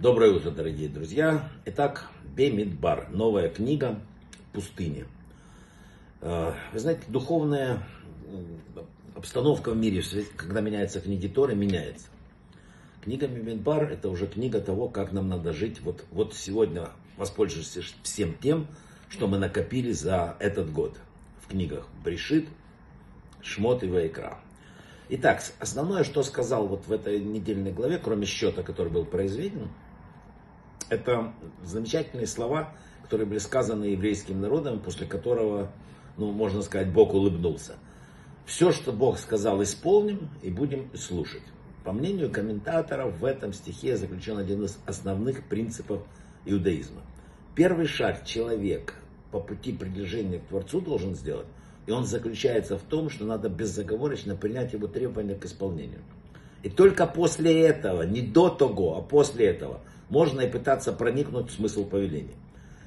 Доброе утро, дорогие друзья. Итак, Бемидбар, новая книга «Пустыня». Э, вы знаете, духовная обстановка в мире, когда меняются книги Торы, меняется. Книга Бемидбар – это уже книга того, как нам надо жить. Вот, вот сегодня воспользуешься всем тем, что мы накопили за этот год в книгах Брешит, Шмот и Вайкра. Итак, основное, что сказал вот в этой недельной главе, кроме счета, который был произведен, это замечательные слова, которые были сказаны еврейским народом, после которого, ну, можно сказать, Бог улыбнулся. Все, что Бог сказал, исполним и будем слушать. По мнению комментаторов, в этом стихе заключен один из основных принципов иудаизма. Первый шаг человек по пути приближения к Творцу должен сделать и он заключается в том, что надо безоговорочно принять его требования к исполнению. И только после этого, не до того, а после этого, можно и пытаться проникнуть в смысл повеления.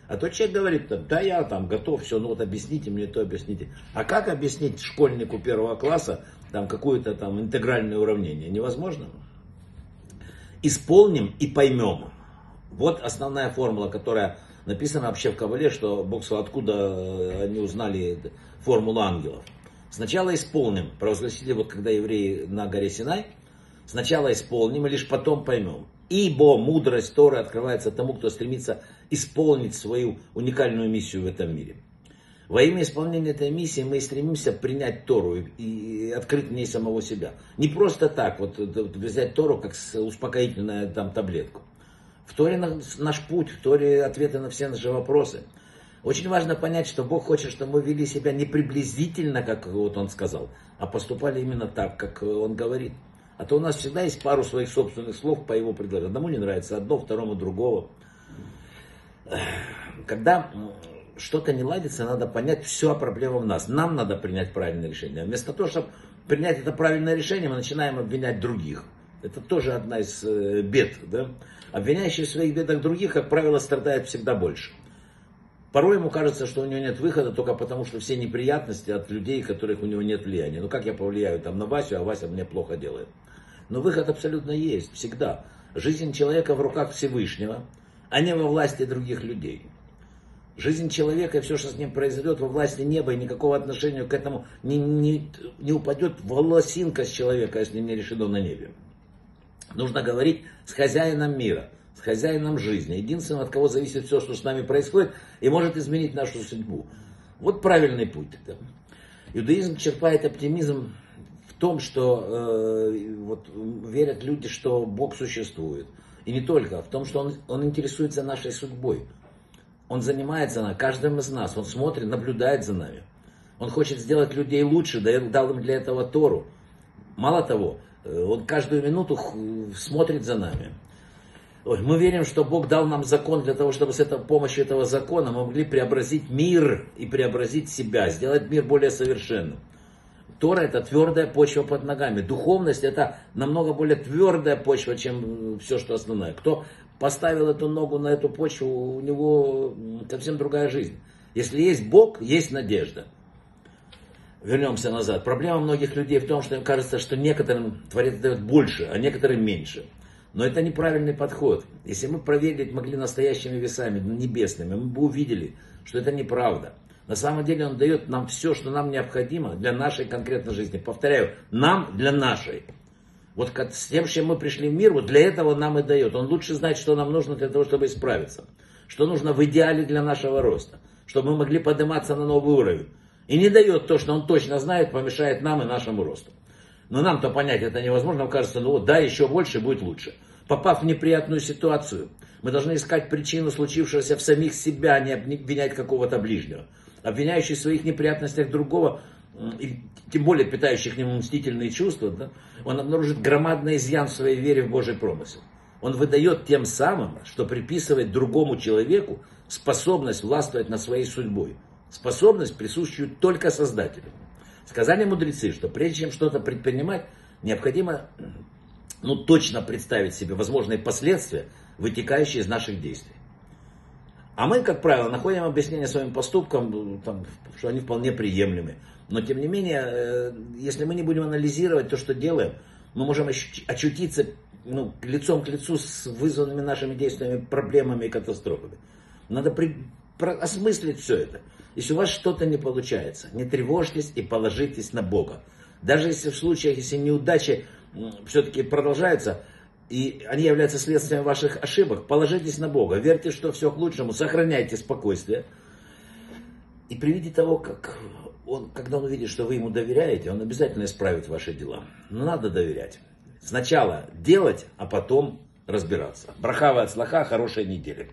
А то человек говорит, да я там готов, все, ну вот объясните мне то, объясните. А как объяснить школьнику первого класса там какое-то там интегральное уравнение? Невозможно. Исполним и поймем. Вот основная формула, которая написано вообще в Кабале, что Бог сказал, откуда э, они узнали формулу ангелов. Сначала исполним, провозгласили, вот когда евреи на горе Синай, сначала исполним, и лишь потом поймем. Ибо мудрость Торы открывается тому, кто стремится исполнить свою уникальную миссию в этом мире. Во имя исполнения этой миссии мы стремимся принять Тору и открыть в ней самого себя. Не просто так, вот взять Тору как успокоительную там, таблетку. В Торе наш путь, в Торе ответы на все наши вопросы. Очень важно понять, что Бог хочет, чтобы мы вели себя не приблизительно, как вот Он сказал, а поступали именно так, как Он говорит. А то у нас всегда есть пару своих собственных слов по Его предложению. Одному не нравится одно, второму другого. Когда что-то не ладится, надо понять, все проблема в нас. Нам надо принять правильное решение. Вместо того, чтобы принять это правильное решение, мы начинаем обвинять других. Это тоже одна из э, бед. Да? Обвиняющий в своих бедах других, как правило, страдает всегда больше. Порой ему кажется, что у него нет выхода только потому, что все неприятности от людей, которых у него нет влияния. Ну как я повлияю там на Васю, а Вася мне плохо делает. Но выход абсолютно есть, всегда. Жизнь человека в руках Всевышнего, а не во власти других людей. Жизнь человека и все, что с ним произойдет, во власти неба, и никакого отношения к этому не, не, не упадет волосинка с человека, если не решено на небе. Нужно говорить с хозяином мира, с хозяином жизни. Единственным, от кого зависит все, что с нами происходит, и может изменить нашу судьбу. Вот правильный путь. Да. Иудаизм черпает оптимизм в том, что э, вот, верят люди, что Бог существует. И не только, а в том, что он, он интересуется нашей судьбой. Он занимается на каждым из нас, он смотрит, наблюдает за нами. Он хочет сделать людей лучше, дал им для этого Тору. Мало того, Э, он каждую минуту смотрит за нами. Мы верим, что Бог дал нам закон для того, чтобы с этой помощью этого закона мы могли преобразить мир и преобразить себя, сделать мир более совершенным. Тора это твердая почва под ногами. Духовность это намного более твердая почва, чем все, что основное. Кто поставил эту ногу на эту почву, у него совсем другая жизнь. Если есть Бог, есть надежда вернемся назад. Проблема многих людей в том, что им кажется, что некоторым Творец дает больше, а некоторым меньше. Но это неправильный подход. Если мы проверить могли настоящими весами, небесными, мы бы увидели, что это неправда. На самом деле он дает нам все, что нам необходимо для нашей конкретной жизни. Повторяю, нам для нашей. Вот с тем, с чем мы пришли в мир, вот для этого нам и дает. Он лучше знает, что нам нужно для того, чтобы исправиться. Что нужно в идеале для нашего роста. Чтобы мы могли подниматься на новый уровень. И не дает то, что он точно знает, помешает нам и нашему росту. Но нам-то понять это невозможно. Нам кажется, ну вот да, еще больше будет лучше. Попав в неприятную ситуацию, мы должны искать причину случившегося в самих себя, а не обвинять какого-то ближнего. Обвиняющий в своих неприятностях другого, и тем более питающий к нему мстительные чувства, да, он обнаружит громадный изъян в своей вере в Божий промысел. Он выдает тем самым, что приписывает другому человеку способность властвовать над своей судьбой способность, присущую только Создателю. Сказали мудрецы, что прежде чем что-то предпринимать, необходимо ну, точно представить себе возможные последствия, вытекающие из наших действий. А мы, как правило, находим объяснение своим поступкам, там, что они вполне приемлемы. Но, тем не менее, э, если мы не будем анализировать то, что делаем, Мы можем очутиться ну, лицом к лицу с вызванными нашими действиями проблемами и катастрофами. Надо при, про, осмыслить все это. Если у вас что-то не получается, не тревожьтесь и положитесь на Бога. Даже если в случаях, если неудачи все-таки продолжаются, и они являются следствием ваших ошибок, положитесь на Бога, верьте, что все к лучшему, сохраняйте спокойствие. И при виде того, как он, когда он увидит, что вы ему доверяете, он обязательно исправит ваши дела. Но надо доверять. Сначала делать, а потом разбираться. Брахава от слаха, хорошей недели.